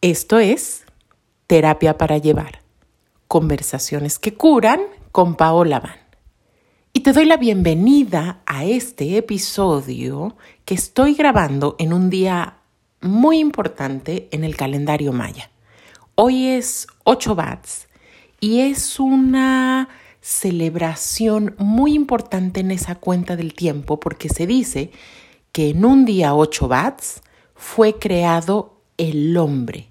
Esto es Terapia para Llevar. Conversaciones que curan con Paola Van. Y te doy la bienvenida a este episodio que estoy grabando en un día muy importante en el calendario maya. Hoy es 8 bats y es una celebración muy importante en esa cuenta del tiempo porque se dice que en un día 8 bats fue creado el hombre.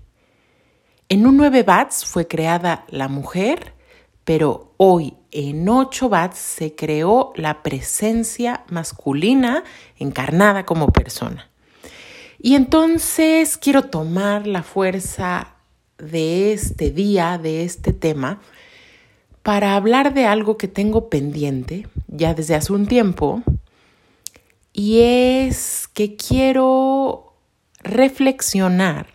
En un 9 bats fue creada la mujer, pero hoy en 8 bats se creó la presencia masculina encarnada como persona. Y entonces quiero tomar la fuerza de este día, de este tema, para hablar de algo que tengo pendiente ya desde hace un tiempo, y es que quiero reflexionar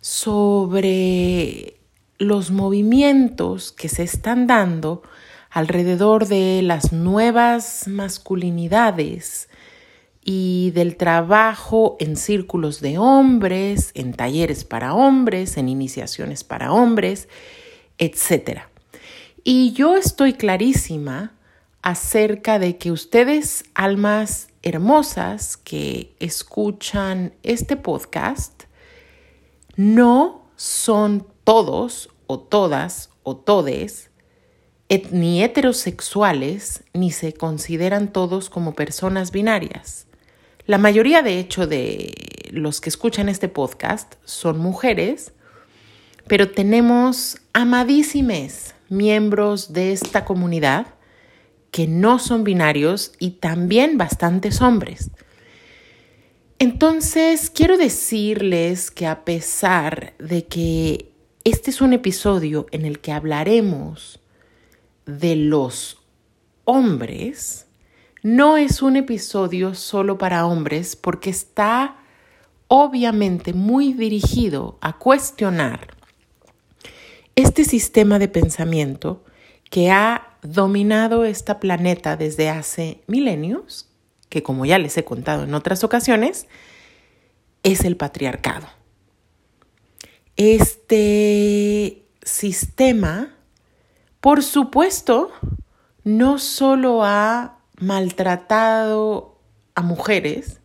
sobre los movimientos que se están dando alrededor de las nuevas masculinidades y del trabajo en círculos de hombres, en talleres para hombres, en iniciaciones para hombres, etc. Y yo estoy clarísima acerca de que ustedes, almas hermosas que escuchan este podcast no son todos o todas o todes ni heterosexuales ni se consideran todos como personas binarias. La mayoría, de hecho, de los que escuchan este podcast son mujeres, pero tenemos amadísimes miembros de esta comunidad que no son binarios y también bastantes hombres. Entonces, quiero decirles que a pesar de que este es un episodio en el que hablaremos de los hombres, no es un episodio solo para hombres porque está obviamente muy dirigido a cuestionar este sistema de pensamiento que ha dominado esta planeta desde hace milenios, que como ya les he contado en otras ocasiones, es el patriarcado. Este sistema, por supuesto, no solo ha maltratado a mujeres,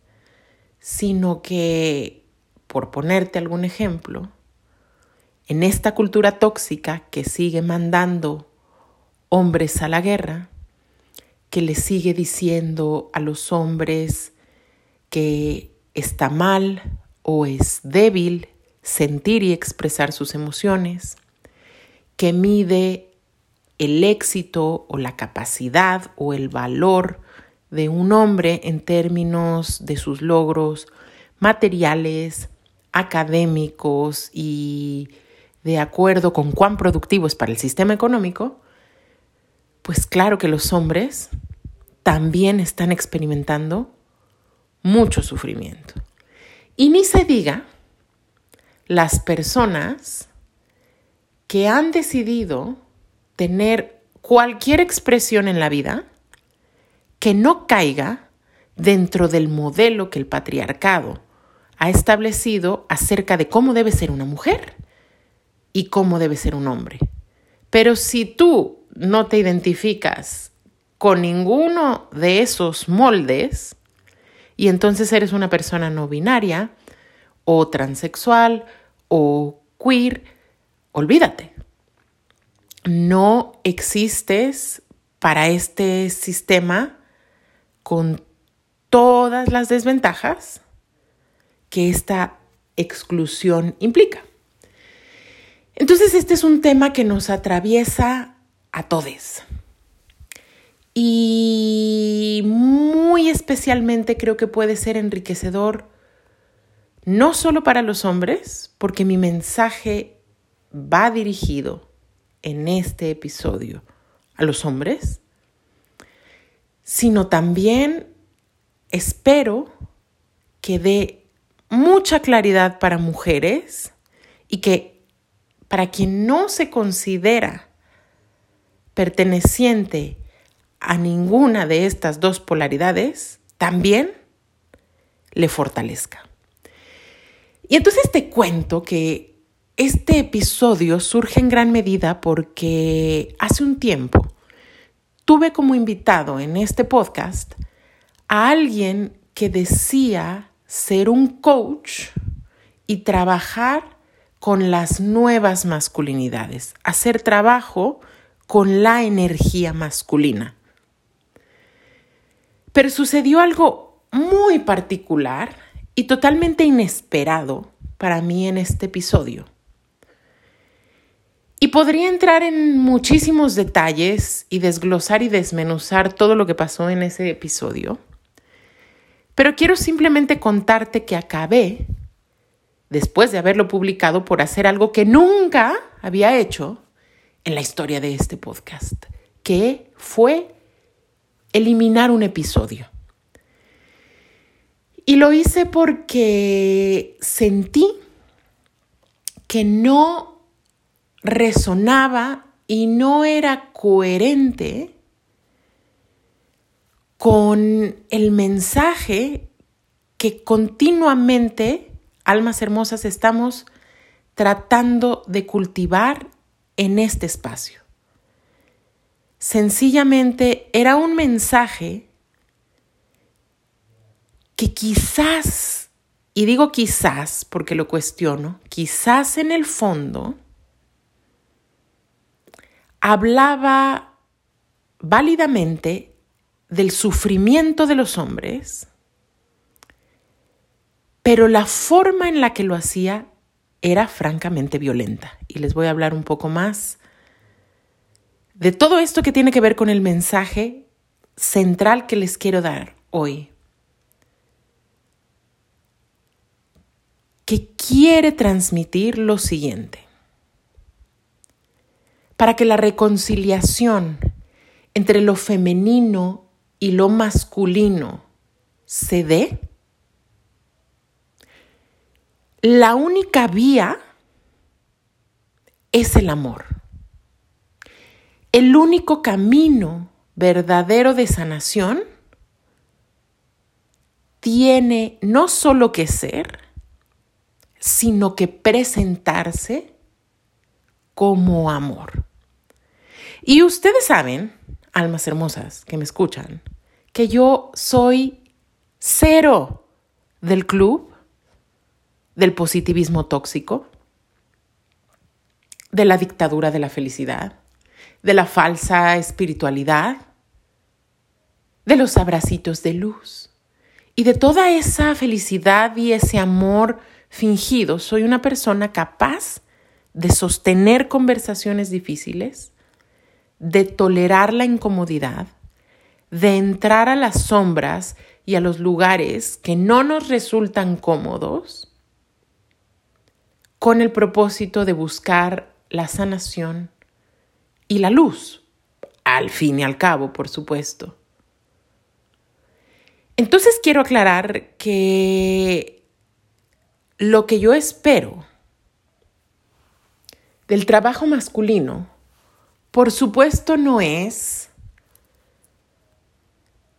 sino que, por ponerte algún ejemplo, en esta cultura tóxica que sigue mandando hombres a la guerra, que le sigue diciendo a los hombres que está mal o es débil sentir y expresar sus emociones, que mide el éxito o la capacidad o el valor de un hombre en términos de sus logros materiales, académicos y de acuerdo con cuán productivo es para el sistema económico, pues claro que los hombres también están experimentando mucho sufrimiento. Y ni se diga las personas que han decidido tener cualquier expresión en la vida que no caiga dentro del modelo que el patriarcado ha establecido acerca de cómo debe ser una mujer y cómo debe ser un hombre. Pero si tú no te identificas con ninguno de esos moldes y entonces eres una persona no binaria o transexual o queer, olvídate. No existes para este sistema con todas las desventajas que esta exclusión implica. Entonces este es un tema que nos atraviesa a todos. Y muy especialmente creo que puede ser enriquecedor no solo para los hombres, porque mi mensaje va dirigido en este episodio a los hombres, sino también espero que dé mucha claridad para mujeres y que para quien no se considera perteneciente a ninguna de estas dos polaridades, también le fortalezca. Y entonces te cuento que este episodio surge en gran medida porque hace un tiempo tuve como invitado en este podcast a alguien que decía ser un coach y trabajar con las nuevas masculinidades, hacer trabajo con la energía masculina. Pero sucedió algo muy particular y totalmente inesperado para mí en este episodio. Y podría entrar en muchísimos detalles y desglosar y desmenuzar todo lo que pasó en ese episodio. Pero quiero simplemente contarte que acabé, después de haberlo publicado, por hacer algo que nunca había hecho en la historia de este podcast, que fue eliminar un episodio. Y lo hice porque sentí que no resonaba y no era coherente con el mensaje que continuamente, almas hermosas, estamos tratando de cultivar en este espacio. Sencillamente era un mensaje que quizás, y digo quizás porque lo cuestiono, quizás en el fondo hablaba válidamente del sufrimiento de los hombres, pero la forma en la que lo hacía era francamente violenta. Y les voy a hablar un poco más de todo esto que tiene que ver con el mensaje central que les quiero dar hoy. Que quiere transmitir lo siguiente. Para que la reconciliación entre lo femenino y lo masculino se dé, la única vía es el amor. El único camino verdadero de sanación tiene no solo que ser, sino que presentarse como amor. Y ustedes saben, almas hermosas que me escuchan, que yo soy cero del club del positivismo tóxico, de la dictadura de la felicidad, de la falsa espiritualidad, de los abracitos de luz y de toda esa felicidad y ese amor fingido. Soy una persona capaz de sostener conversaciones difíciles, de tolerar la incomodidad, de entrar a las sombras y a los lugares que no nos resultan cómodos con el propósito de buscar la sanación y la luz, al fin y al cabo, por supuesto. Entonces quiero aclarar que lo que yo espero del trabajo masculino, por supuesto, no es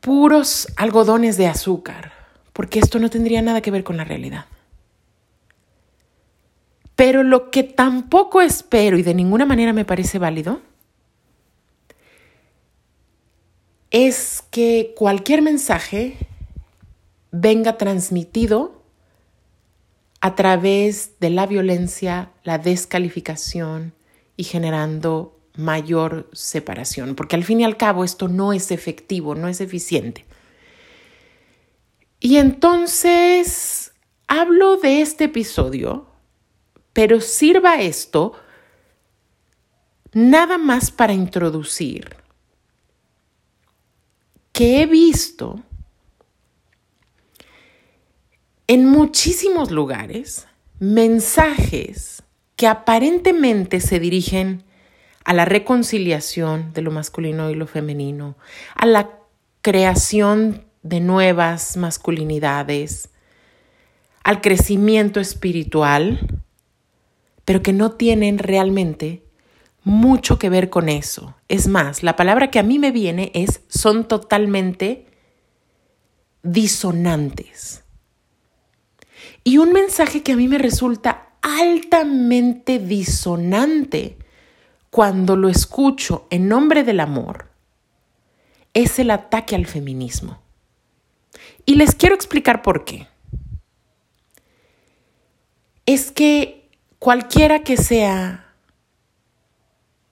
puros algodones de azúcar, porque esto no tendría nada que ver con la realidad. Pero lo que tampoco espero y de ninguna manera me parece válido es que cualquier mensaje venga transmitido a través de la violencia, la descalificación y generando mayor separación, porque al fin y al cabo esto no es efectivo, no es eficiente. Y entonces hablo de este episodio pero sirva esto nada más para introducir que he visto en muchísimos lugares mensajes que aparentemente se dirigen a la reconciliación de lo masculino y lo femenino, a la creación de nuevas masculinidades, al crecimiento espiritual, pero que no tienen realmente mucho que ver con eso. Es más, la palabra que a mí me viene es son totalmente disonantes. Y un mensaje que a mí me resulta altamente disonante cuando lo escucho en nombre del amor es el ataque al feminismo. Y les quiero explicar por qué. Es que cualquiera que sea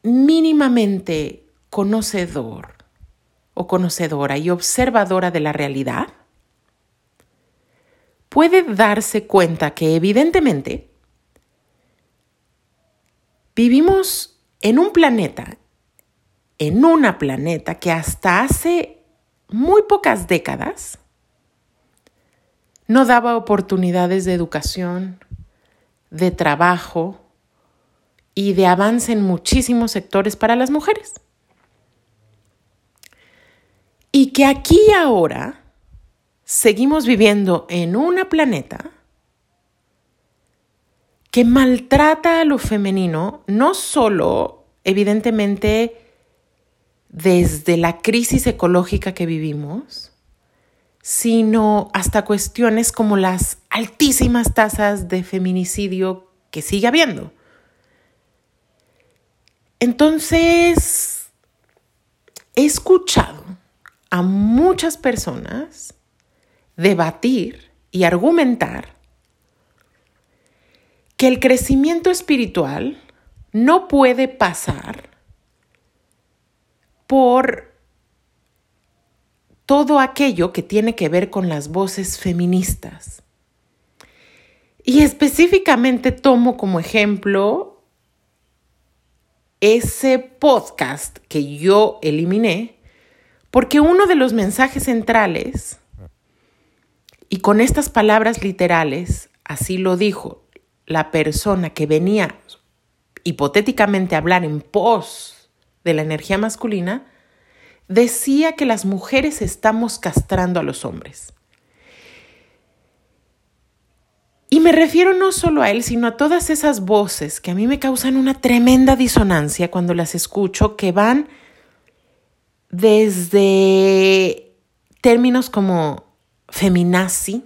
mínimamente conocedor o conocedora y observadora de la realidad, puede darse cuenta que evidentemente vivimos en un planeta, en una planeta que hasta hace muy pocas décadas no daba oportunidades de educación, de trabajo y de avance en muchísimos sectores para las mujeres. Y que aquí ahora seguimos viviendo en una planeta que maltrata a lo femenino, no solo, evidentemente, desde la crisis ecológica que vivimos, sino hasta cuestiones como las altísimas tasas de feminicidio que sigue habiendo. Entonces, he escuchado a muchas personas debatir y argumentar que el crecimiento espiritual no puede pasar por todo aquello que tiene que ver con las voces feministas. Y específicamente tomo como ejemplo ese podcast que yo eliminé, porque uno de los mensajes centrales y con estas palabras literales, así lo dijo la persona que venía hipotéticamente a hablar en pos de la energía masculina, decía que las mujeres estamos castrando a los hombres. Y me refiero no solo a él, sino a todas esas voces que a mí me causan una tremenda disonancia cuando las escucho, que van desde términos como feminazi,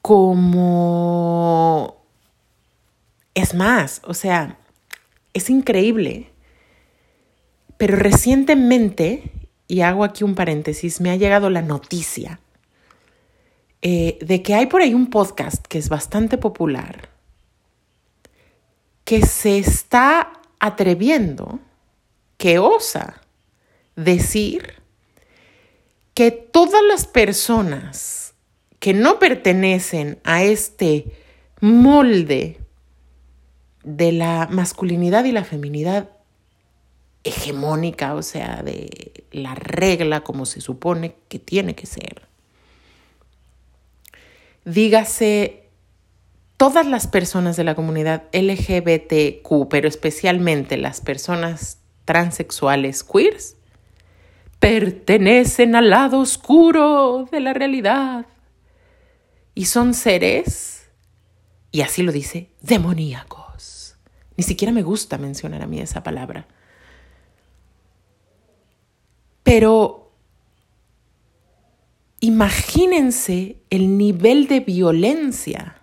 como... Es más, o sea, es increíble. Pero recientemente, y hago aquí un paréntesis, me ha llegado la noticia eh, de que hay por ahí un podcast que es bastante popular, que se está atreviendo, que osa decir que todas las personas que no pertenecen a este molde de la masculinidad y la feminidad hegemónica, o sea, de la regla como se supone que tiene que ser. Dígase todas las personas de la comunidad LGBTQ, pero especialmente las personas transexuales queers, pertenecen al lado oscuro de la realidad y son seres, y así lo dice, demoníacos. Ni siquiera me gusta mencionar a mí esa palabra. Pero imagínense el nivel de violencia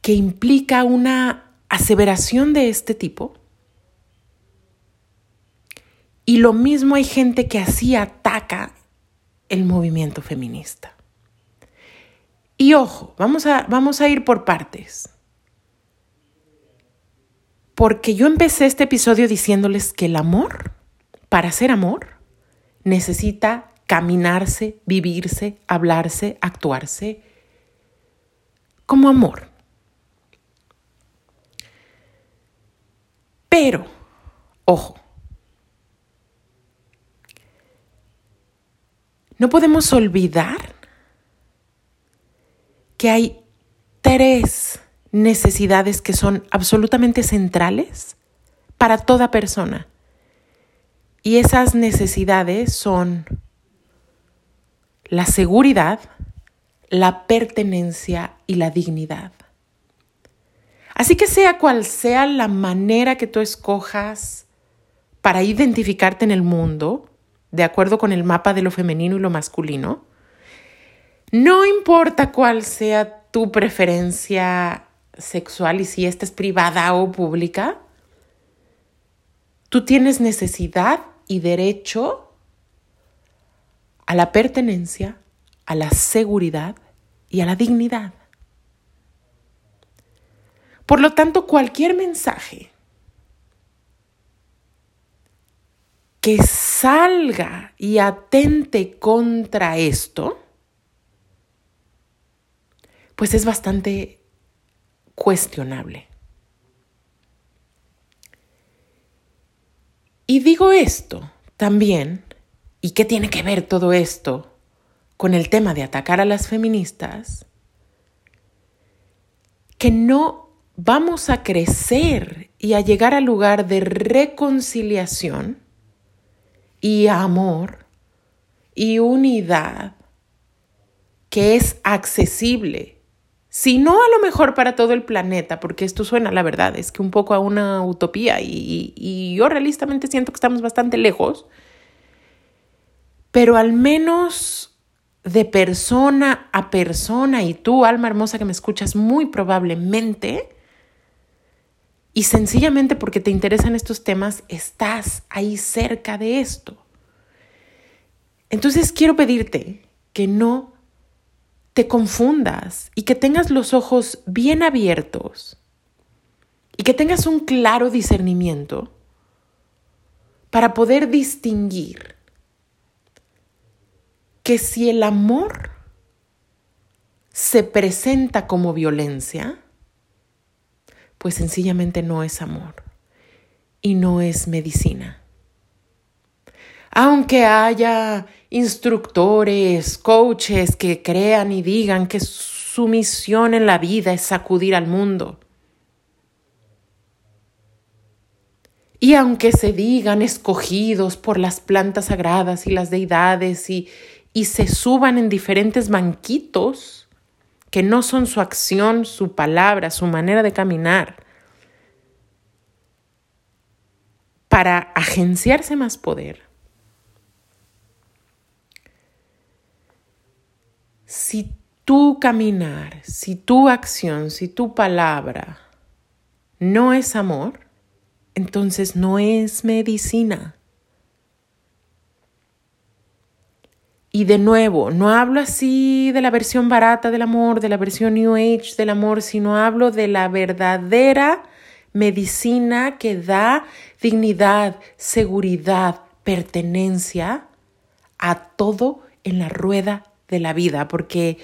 que implica una aseveración de este tipo y lo mismo hay gente que así ataca el movimiento feminista. Y ojo, vamos a, vamos a ir por partes. Porque yo empecé este episodio diciéndoles que el amor, para ser amor, necesita caminarse, vivirse, hablarse, actuarse como amor. Pero, ojo, No podemos olvidar que hay tres necesidades que son absolutamente centrales para toda persona. Y esas necesidades son la seguridad, la pertenencia y la dignidad. Así que sea cual sea la manera que tú escojas para identificarte en el mundo, de acuerdo con el mapa de lo femenino y lo masculino, No importa cuál sea tu preferencia sexual y si esta es privada o pública, tú tienes necesidad y derecho a la pertenencia, a la seguridad y a la dignidad. Por lo tanto, cualquier mensaje que salga y atente contra esto, pues es bastante cuestionable. Y digo esto también, ¿y qué tiene que ver todo esto con el tema de atacar a las feministas? Que no vamos a crecer y a llegar al lugar de reconciliación y amor y unidad que es accesible. Si no a lo mejor para todo el planeta, porque esto suena, la verdad, es que un poco a una utopía y, y yo realistamente siento que estamos bastante lejos, pero al menos de persona a persona y tú, alma hermosa que me escuchas, muy probablemente y sencillamente porque te interesan estos temas, estás ahí cerca de esto. Entonces quiero pedirte que no te confundas y que tengas los ojos bien abiertos y que tengas un claro discernimiento para poder distinguir que si el amor se presenta como violencia, pues sencillamente no es amor y no es medicina. Aunque haya instructores, coaches que crean y digan que su misión en la vida es sacudir al mundo. Y aunque se digan escogidos por las plantas sagradas y las deidades y, y se suban en diferentes banquitos, que no son su acción, su palabra, su manera de caminar, para agenciarse más poder. Si tu caminar, si tu acción, si tu palabra no es amor, entonces no es medicina. Y de nuevo, no hablo así de la versión barata del amor, de la versión New Age del amor, sino hablo de la verdadera medicina que da dignidad, seguridad, pertenencia a todo en la rueda de la vida, porque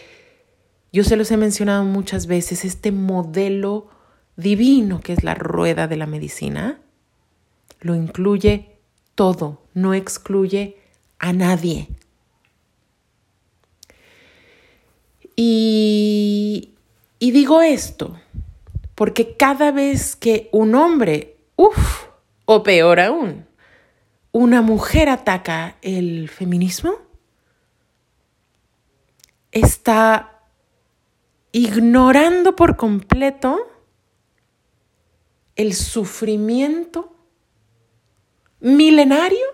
yo se los he mencionado muchas veces, este modelo divino que es la rueda de la medicina, lo incluye todo, no excluye a nadie. Y, digo esto porque cada vez que un hombre, uff, o peor aún, una mujer ataca el feminismo, está ignorando por completo el sufrimiento milenario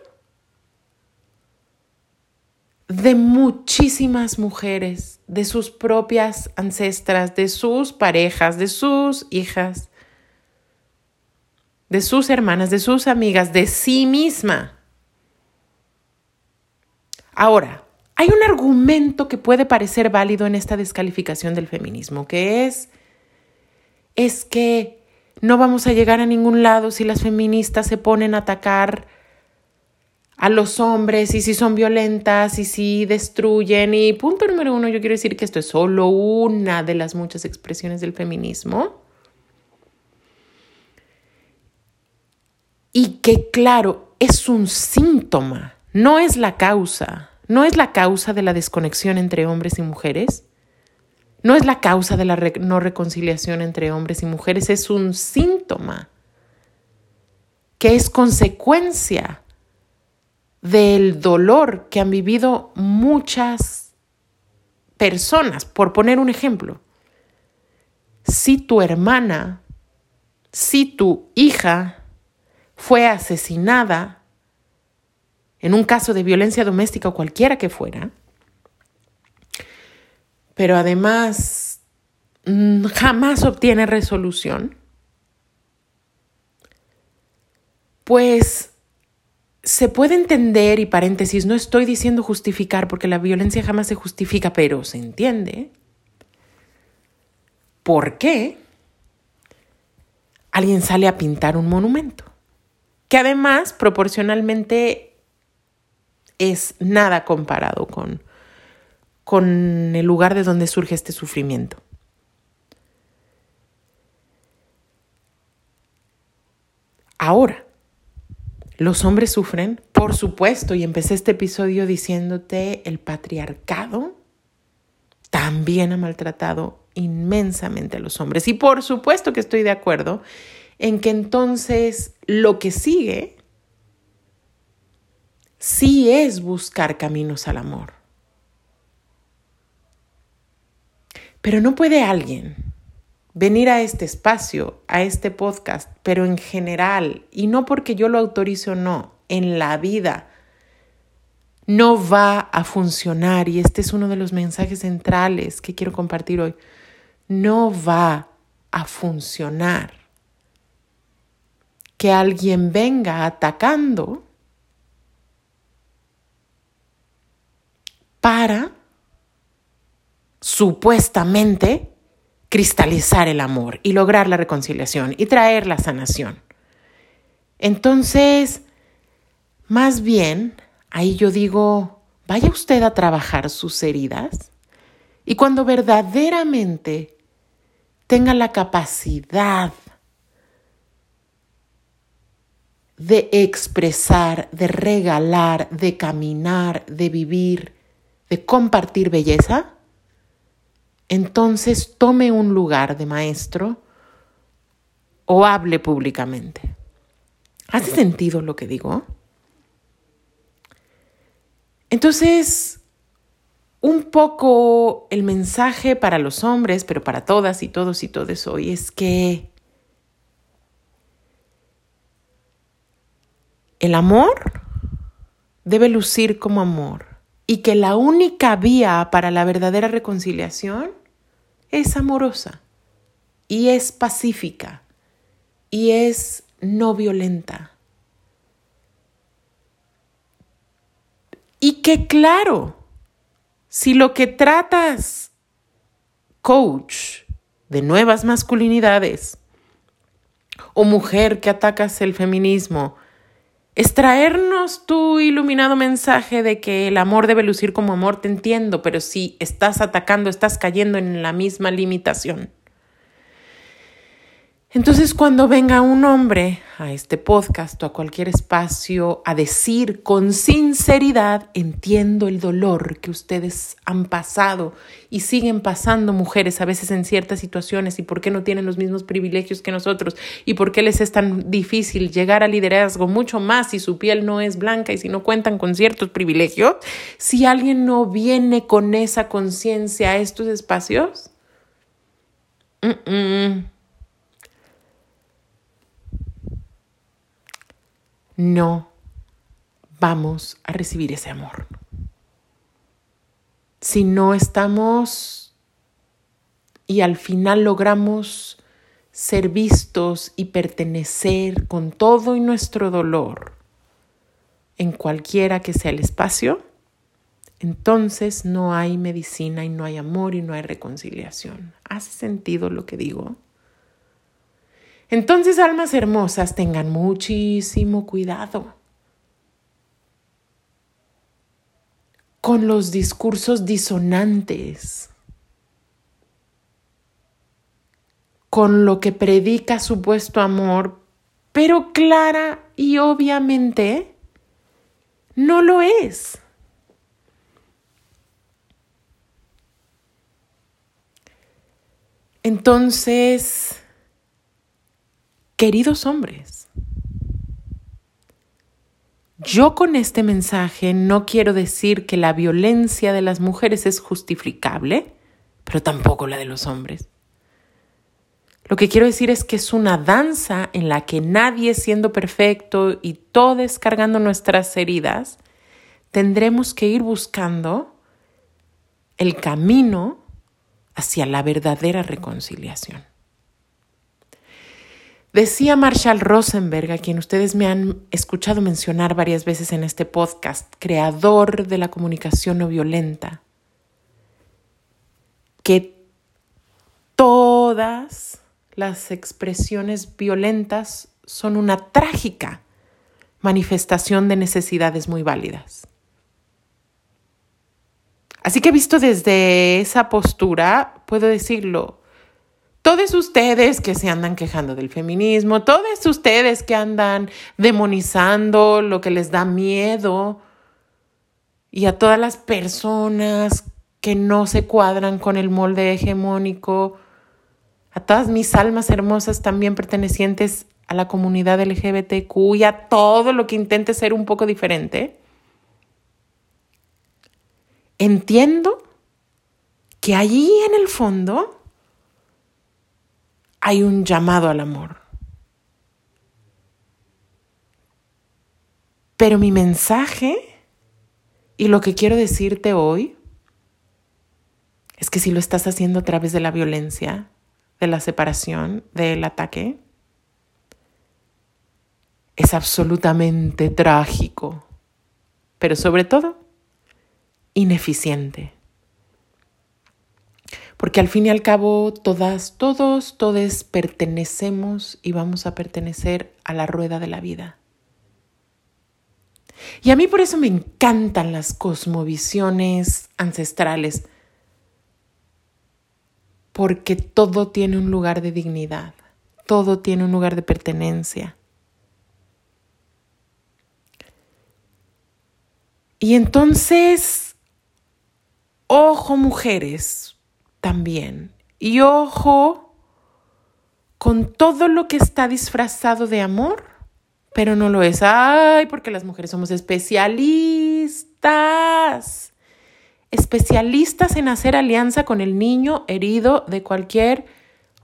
de muchísimas mujeres, de sus propias ancestras, de sus parejas, de sus hijas, de sus hermanas, de sus amigas, de sí misma. Ahora, hay un argumento que puede parecer válido en esta descalificación del feminismo, que es, es que no vamos a llegar a ningún lado si las feministas se ponen a atacar a los hombres y si son violentas y si destruyen. Y punto número uno, yo quiero decir que esto es solo una de las muchas expresiones del feminismo. Y que claro, es un síntoma, no es la causa, no es la causa de la desconexión entre hombres y mujeres, no es la causa de la no reconciliación entre hombres y mujeres, es un síntoma que es consecuencia del dolor que han vivido muchas personas. Por poner un ejemplo, si tu hermana, si tu hija fue asesinada en un caso de violencia doméstica o cualquiera que fuera, pero además mm, jamás obtiene resolución, pues se puede entender, y paréntesis, no estoy diciendo justificar porque la violencia jamás se justifica, pero se entiende. ¿Por qué alguien sale a pintar un monumento? Que además proporcionalmente es nada comparado con, con el lugar de donde surge este sufrimiento. Ahora, ¿Los hombres sufren? Por supuesto, y empecé este episodio diciéndote, el patriarcado también ha maltratado inmensamente a los hombres. Y por supuesto que estoy de acuerdo en que entonces lo que sigue sí es buscar caminos al amor. Pero no puede alguien venir a este espacio, a este podcast, pero en general, y no porque yo lo autorice o no, en la vida, no va a funcionar, y este es uno de los mensajes centrales que quiero compartir hoy, no va a funcionar que alguien venga atacando para supuestamente cristalizar el amor y lograr la reconciliación y traer la sanación. Entonces, más bien, ahí yo digo, vaya usted a trabajar sus heridas y cuando verdaderamente tenga la capacidad de expresar, de regalar, de caminar, de vivir, de compartir belleza, entonces tome un lugar de maestro o hable públicamente. ¿Hace sentido lo que digo? Entonces, un poco el mensaje para los hombres, pero para todas y todos y todes hoy, es que el amor debe lucir como amor y que la única vía para la verdadera reconciliación es amorosa y es pacífica y es no violenta. Y que claro, si lo que tratas, coach, de nuevas masculinidades, o mujer que atacas el feminismo, es traernos tu iluminado mensaje de que el amor debe lucir como amor, te entiendo, pero si estás atacando, estás cayendo en la misma limitación. Entonces, cuando venga un hombre a este podcast o a cualquier espacio a decir con sinceridad, entiendo el dolor que ustedes han pasado y siguen pasando mujeres a veces en ciertas situaciones y por qué no tienen los mismos privilegios que nosotros y por qué les es tan difícil llegar al liderazgo mucho más si su piel no es blanca y si no cuentan con ciertos privilegios, si alguien no viene con esa conciencia a estos espacios, no vamos a recibir ese amor. Si no estamos y al final logramos ser vistos y pertenecer con todo y nuestro dolor en cualquiera que sea el espacio, entonces no hay medicina y no hay amor y no hay reconciliación. ¿Hace sentido lo que digo? Entonces, almas hermosas, tengan muchísimo cuidado con los discursos disonantes, con lo que predica supuesto amor, pero clara y obviamente no lo es. Entonces, Queridos hombres, yo con este mensaje no quiero decir que la violencia de las mujeres es justificable, pero tampoco la de los hombres. Lo que quiero decir es que es una danza en la que nadie siendo perfecto y todos cargando nuestras heridas, tendremos que ir buscando el camino hacia la verdadera reconciliación. Decía Marshall Rosenberg, a quien ustedes me han escuchado mencionar varias veces en este podcast, creador de la comunicación no violenta, que todas las expresiones violentas son una trágica manifestación de necesidades muy válidas. Así que visto desde esa postura, puedo decirlo, todos ustedes que se andan quejando del feminismo, todos ustedes que andan demonizando lo que les da miedo y a todas las personas que no se cuadran con el molde hegemónico, a todas mis almas hermosas también pertenecientes a la comunidad LGBTQ y a todo lo que intente ser un poco diferente, entiendo que allí en el fondo hay un llamado al amor. Pero mi mensaje y lo que quiero decirte hoy es que si lo estás haciendo a través de la violencia, de la separación, del ataque, es absolutamente trágico, pero sobre todo ineficiente. Porque al fin y al cabo todas, todos, todes pertenecemos y vamos a pertenecer a la rueda de la vida. Y a mí por eso me encantan las cosmovisiones ancestrales, porque todo tiene un lugar de dignidad, todo tiene un lugar de pertenencia. Y entonces, ojo mujeres también, y ojo con todo lo que está disfrazado de amor, pero no lo es. Ay, porque las mujeres somos especialistas, especialistas en hacer alianza con el niño herido de cualquier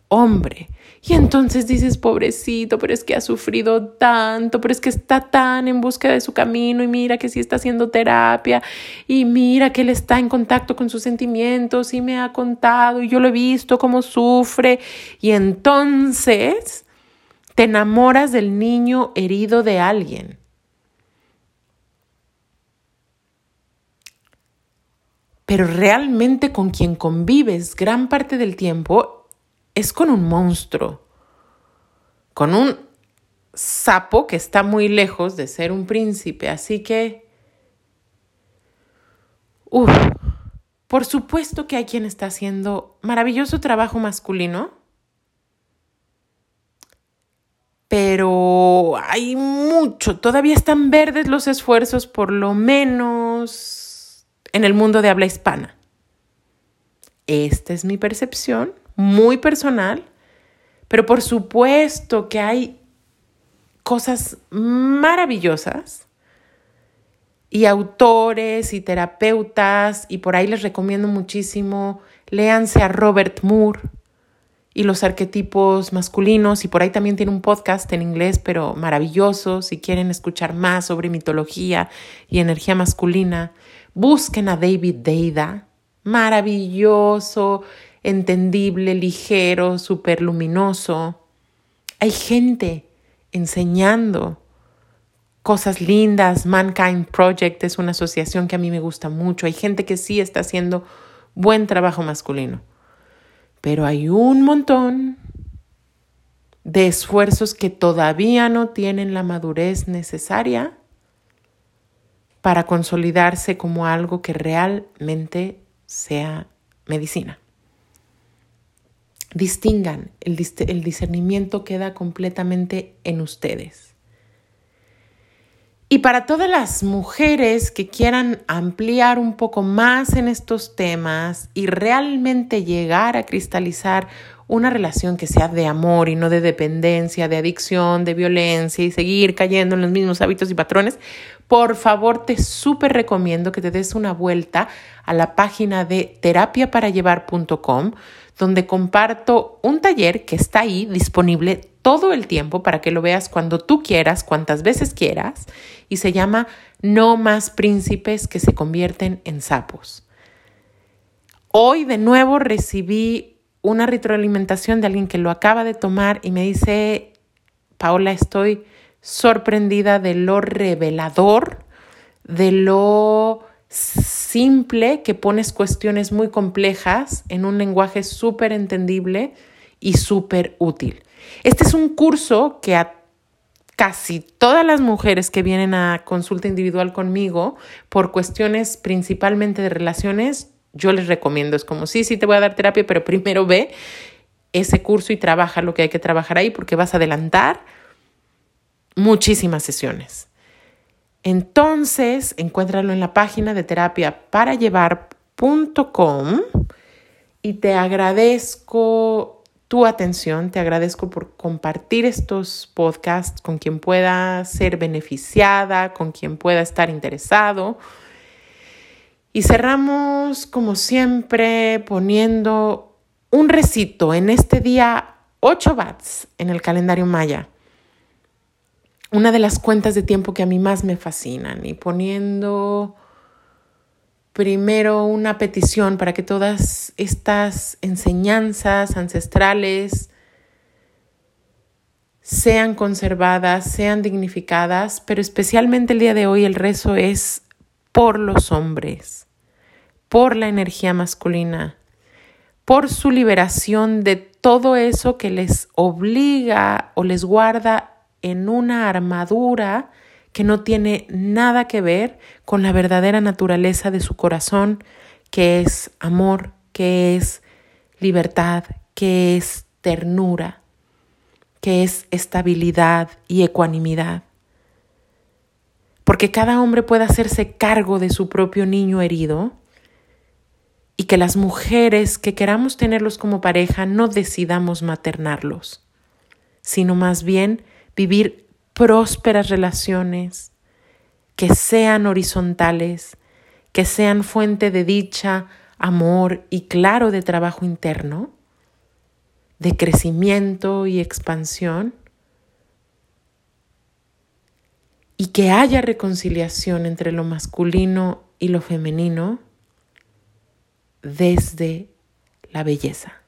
hombre. Y entonces dices, pobrecito, pero es que ha sufrido tanto, pero es que está tan en búsqueda de su camino y mira que sí está haciendo terapia y mira que él está en contacto con sus sentimientos y me ha contado y yo lo he visto cómo sufre. Y entonces te enamoras del niño herido de alguien. Pero realmente con quien convives gran parte del tiempo es con un monstruo, con un sapo que está muy lejos de ser un príncipe. Así que, uff, por supuesto que hay quien está haciendo maravilloso trabajo masculino, pero hay mucho, todavía están verdes los esfuerzos, por lo menos en el mundo de habla hispana. Esta es mi percepción muy personal, pero por supuesto que hay cosas maravillosas y autores y terapeutas y por ahí les recomiendo muchísimo, léanse a Robert Moore y los arquetipos masculinos y por ahí también tiene un podcast en inglés pero maravilloso si quieren escuchar más sobre mitología y energía masculina, busquen a David Deida, maravilloso, entendible, ligero, súper luminoso. Hay gente enseñando cosas lindas. Mankind Project es una asociación que a mí me gusta mucho. Hay gente que sí está haciendo buen trabajo masculino. Pero hay un montón de esfuerzos que todavía no tienen la madurez necesaria para consolidarse como algo que realmente sea medicina distingan, el, discernimiento queda completamente en ustedes. Y para todas las mujeres que quieran ampliar un poco más en estos temas y realmente llegar a cristalizar una relación que sea de amor y no de dependencia, de adicción, de violencia y seguir cayendo en los mismos hábitos y patrones, por favor te súper recomiendo que te des una vuelta a la página de terapiaparallevar.com donde comparto un taller que está ahí disponible todo el tiempo para que lo veas cuando tú quieras, cuantas veces quieras, y se llama No más príncipes que se convierten en sapos. Hoy de nuevo recibí una retroalimentación de alguien que lo acaba de tomar y me dice, Paola, estoy sorprendida de lo revelador, de lo simple que pones cuestiones muy complejas en un lenguaje súper entendible y súper útil. Este es un curso que a casi todas las mujeres que vienen a consulta individual conmigo por cuestiones principalmente de relaciones, yo les recomiendo. Es como, sí, sí, te voy a dar terapia, pero primero ve ese curso y trabaja lo que hay que trabajar ahí porque vas a adelantar muchísimas sesiones. Entonces, encuéntralo en la página de terapia para llevar.com y te agradezco tu atención, te agradezco por compartir estos podcasts con quien pueda ser beneficiada, con quien pueda estar interesado. Y cerramos, como siempre, poniendo un recito en este día 8 bats en el calendario maya. Una de las cuentas de tiempo que a mí más me fascinan y poniendo primero una petición para que todas estas enseñanzas ancestrales sean conservadas, sean dignificadas, pero especialmente el día de hoy el rezo es por los hombres, por la energía masculina, por su liberación de todo eso que les obliga o les guarda en una armadura que no tiene nada que ver con la verdadera naturaleza de su corazón, que es amor, que es libertad, que es ternura, que es estabilidad y ecuanimidad. Porque cada hombre puede hacerse cargo de su propio niño herido y que las mujeres que queramos tenerlos como pareja no decidamos maternarlos, sino más bien vivir prósperas relaciones que sean horizontales, que sean fuente de dicha, amor y claro de trabajo interno, de crecimiento y expansión y que haya reconciliación entre lo masculino y lo femenino desde la belleza.